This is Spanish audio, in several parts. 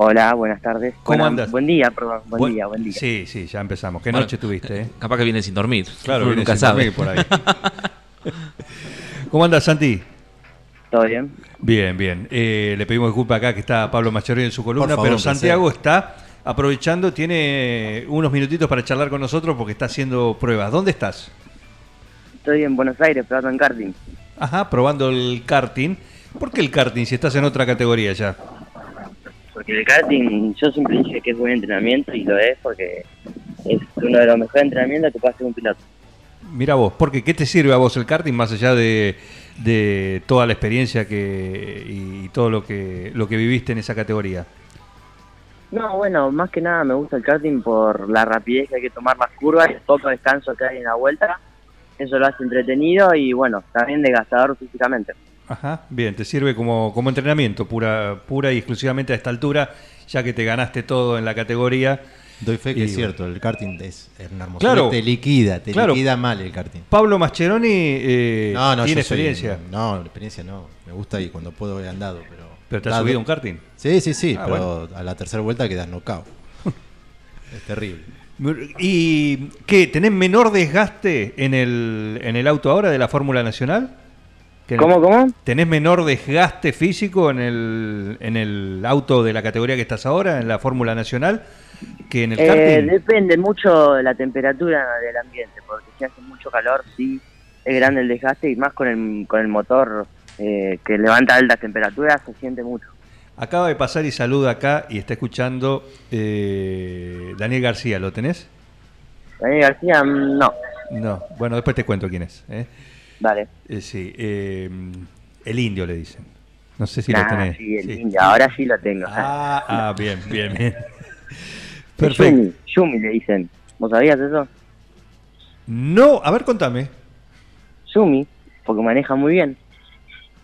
Hola, buenas tardes. ¿Cómo Buena- andas? Buen día, perdón. Buen Bu- día, buen día. Sí, sí, ya empezamos. ¿Qué Bueno, noche tuviste, eh? Capaz que viene sin dormir. Claro, Uno viene nunca sin sabe. dormir por ahí. ¿Cómo andas, Santi? ¿Todo bien? Bien, bien. Eh, le pedimos disculpas acá que está Pablo Macharoni en su columna, favor, pero. Santiago está aprovechando, tiene unos minutitos para charlar con nosotros porque está haciendo pruebas. ¿Dónde estás? Estoy en Buenos Aires, probando en karting. Ajá, probando el karting. ¿Por qué el karting si estás en otra categoría ya? Porque el karting, yo siempre dije que es buen entrenamiento y lo es porque es uno de los mejores entrenamientos que puede hacer un piloto. Mira vos, porque ¿qué te sirve a vos el karting más allá de, de toda la experiencia que y todo lo que lo que viviste en esa categoría? No, bueno, más que nada me gusta el karting por la rapidez que hay que tomar las curvas, el poco descanso que hay en la vuelta. Eso lo hace entretenido y bueno, también desgastador físicamente. Ajá, bien, te sirve como, como entrenamiento pura, pura y exclusivamente a esta altura, ya que te ganaste todo en la categoría. Doy fe que Y es cierto, el karting es una hermosura. Claro. Te liquida, te Claro. liquida mal el karting. Pablo Mascheroni eh, No, no, tiene soy- experiencia, no, la experiencia no. Me gusta y cuando puedo he andado, pero. pero te has dado- subido un karting. Sí, sí, sí, Ah, pero a la tercera vuelta quedas knockout. es terrible. ¿Y qué? ¿Tenés menor desgaste en el, en el auto ahora de la Fórmula Nacional? ¿Que en el- ¿Cómo, cómo? ¿Tenés menor desgaste físico en el, en el auto de la categoría que estás ahora, en la Fórmula Nacional, que en el Eh, depende mucho de la temperatura del ambiente, porque si hace mucho calor, sí, es grande el desgaste y más con el, con el motor eh, que levanta altas temperaturas, se siente mucho. Acaba de pasar y saluda acá y está escuchando eh, Daniel García, ¿lo tenés? Daniel García, mm, no, No, bueno, después te cuento quién es. ¿eh? Dale. Eh, sí, eh, el indio le dicen. No sé si lo Nah, tenés. sí, el Sí. indio, ahora sí lo tengo. Ah, ah, bien, bien, bien. Perfecto. Yumi, Yumi le dicen. ¿Vos sabías eso? No, a ver, contame. Yumi, porque maneja muy bien.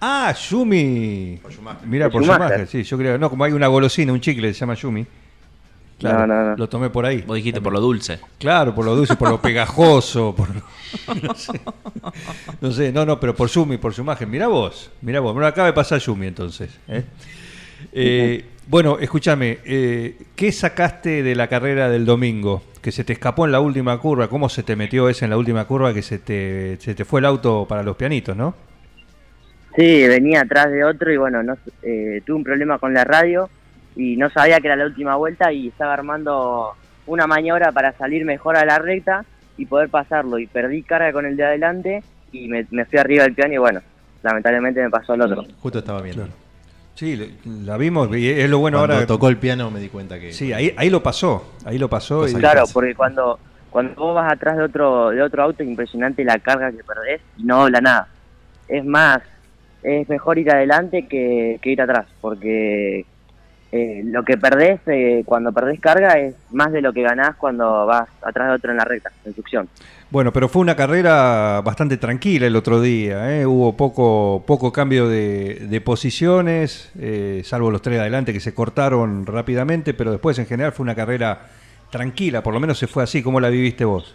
Ah, Yumi. Mira, Por Schumacher. Schumacher, sí, yo creo. No, como hay una golosina, un chicle que se llama Yumi. Claro, No, no, no. lo tomé por ahí. Vos dijiste por lo dulce. Claro, por lo dulce, por lo pegajoso, por no sé. No sé, no, no, pero por Yumi, por su imagen. Mira vos, mira vos. Bueno, acaba de pasar Yumi entonces. ¿eh? Eh, bueno, escúchame, eh, ¿qué sacaste de la carrera del domingo? Que se te escapó en la última curva. ¿Cómo se te metió ese en la última curva que se te, se te fue el auto para los pianitos, no? Sí, venía atrás de otro y bueno, no, eh, tuve un problema con la radio y no sabía que era la última vuelta y estaba armando una maniobra para salir mejor a la recta y poder pasarlo y perdí carga con el de adelante y me, me fui arriba del piano y bueno, lamentablemente me pasó el otro. Justo estaba viendo. Claro. Sí, le- la vimos y es lo bueno Cuando ahora. tocó el piano me di cuenta que. Sí, ahí, ahí lo pasó, ahí lo pasó. Y- Claro, porque cuando cuando vos vas atrás de otro de otro auto es impresionante la carga que perdés y no dobla nada. Es más, es mejor ir adelante que, que ir atrás, porque eh, lo que perdés eh, cuando perdés carga es más de lo que ganás cuando vas atrás de otro en la recta, en succión. Bueno, pero fue una carrera bastante tranquila el otro día. ¿eh? Hubo poco, poco cambio de, de posiciones, eh, salvo los tres de adelante que se cortaron rápidamente, pero después en general fue una carrera tranquila, por lo menos se fue así. ¿Cómo la viviste vos?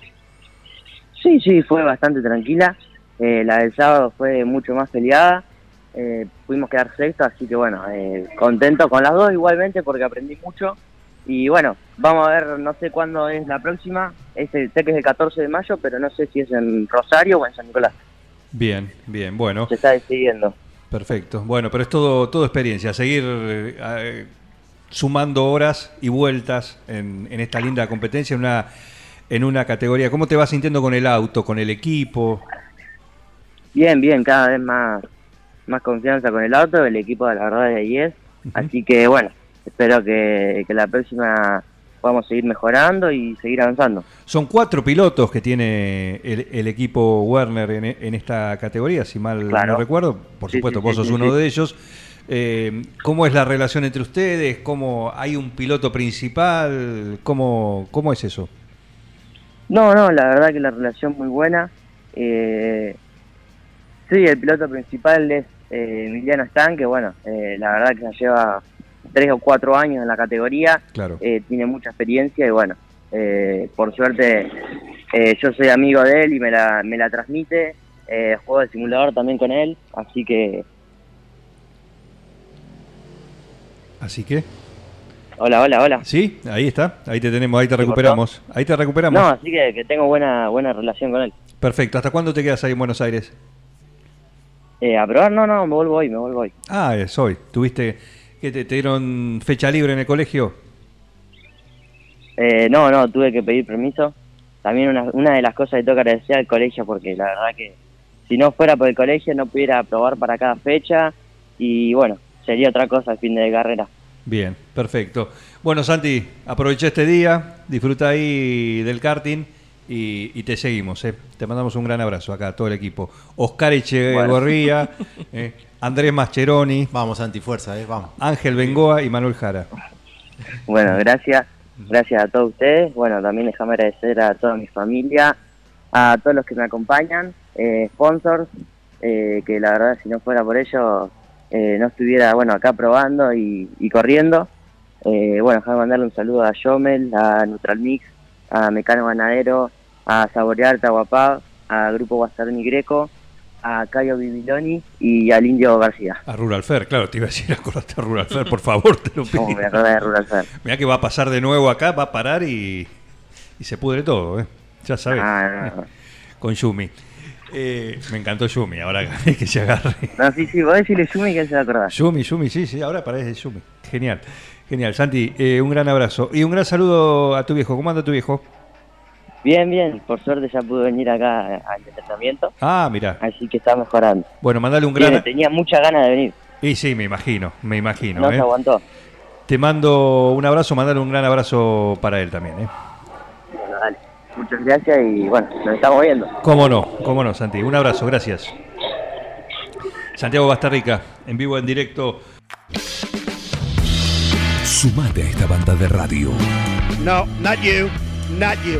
Sí, sí, fue bastante tranquila. Eh, la del sábado fue mucho más peleada. Eh, pudimos quedar sexto, así que bueno, eh, contento con las dos igualmente porque aprendí mucho. Y bueno, vamos a ver, no sé cuándo es la próxima. Es el, sé que es el 14 de mayo, pero no sé si es en Rosario o en San Nicolás. Bien, bien, bueno, Se está decidiendo. perfecto. Bueno, pero es todo, todo experiencia, seguir eh, sumando horas y vueltas en, en esta linda competencia, en una, en una categoría. ¿Cómo te vas sintiendo con el auto, con el equipo? Bien, bien, cada vez más, más confianza con el auto. El equipo, la verdad, es de 10. Así que bueno, espero que, que la próxima podamos seguir mejorando y seguir avanzando. Son cuatro pilotos que tiene el, el equipo Werner en, en esta categoría, si mal Claro. no recuerdo. Por Sí, supuesto, sí, vos sí, sos uno de ellos. Eh, ¿Cómo es la relación entre ustedes? ¿Cómo hay un piloto principal? ¿Cómo, cómo es eso? No, no, la verdad que la relación muy buena. Eh, sí, el piloto principal es eh, Emiliano Stan, que bueno, eh, la verdad que ya lleva tres o cuatro años en la categoría, Claro. eh, tiene mucha experiencia y bueno, eh, por suerte yo soy amigo de él y me la, me la transmite, juego de simulador también con él, así que Así que, hola, hola, hola. sí, ahí está, ahí te tenemos, ahí te ¿Se recuperamos, ahí te recuperamos. No, así que, que tengo buena buena relación con él. Perfecto, ¿hasta cuándo te quedas ahí en Buenos Aires? Eh, ¿A probar? No, no, me vuelvo hoy, me vuelvo hoy. Ah, es hoy. ¿Tuviste que te, te dieron fecha libre en el colegio? Eh, no, no, tuve que pedir permiso. También una, una de las cosas que tengo que agradecer al colegio, porque la verdad que si no fuera por el colegio no pudiera probar para cada fecha y bueno, sería otra cosa el fin de carrera. Bien, perfecto. Bueno, Santi, aprovecha este día, disfruta ahí del karting y, y te seguimos. ¿eh? Te mandamos un gran abrazo acá a todo el equipo. Oscar Echegorría, eh, Andrés Mascheroni, Vamos, antifuerza, ¿eh? Vamos. Ángel Bengoa y Manuel Jara. Bueno, gracias, gracias a todos ustedes. Bueno, también déjame agradecer a toda mi familia, a todos los que me acompañan, eh, sponsors, eh, que la verdad si no fuera por ellos eh, no estuviera bueno acá probando y, y corriendo. Eh, bueno, déjame mandarle un saludo a Yomel, a Neutral Mix, a Mecano Ganadero, a Saborear Tahuapag, a Grupo Guastaroni Greco, a Cayo Bibiloni y al Indio García. A Rural Fair, claro, te iba a decir, acordate a Rural Fair, por favor, te lo pido. Me acordé de Rural Fair. Mirá que va a pasar de nuevo acá, va a parar y, y se pudre todo, ¿eh? Ya sabes, Ah, no, no. con Yumi. Eh, me encantó Yumi, ahora que se agarre. No, sí, sí, vos decirle Yumi que se va a acordar. Yumi, Yumi, sí, sí, ahora parece Yumi. Genial, genial. Santi, eh, un gran abrazo y un gran saludo a tu viejo. ¿Cómo anda tu viejo? Bien, bien, por suerte ya pude venir acá al entrenamiento, Ah, mira. así que está mejorando. Bueno, mandale un gran... tenía muchas ganas de venir, Y sí, me imagino, me imagino. no ¿eh? se aguantó. Te mando un abrazo, mandale un gran abrazo para él también. ¿eh? Bueno, dale. Muchas gracias y bueno, nos estamos viendo. Cómo no, cómo no, Santi. Un abrazo, gracias. Santiago Bastarrica, en vivo, en directo. Sumate a esta banda de radio. No, not you, not you.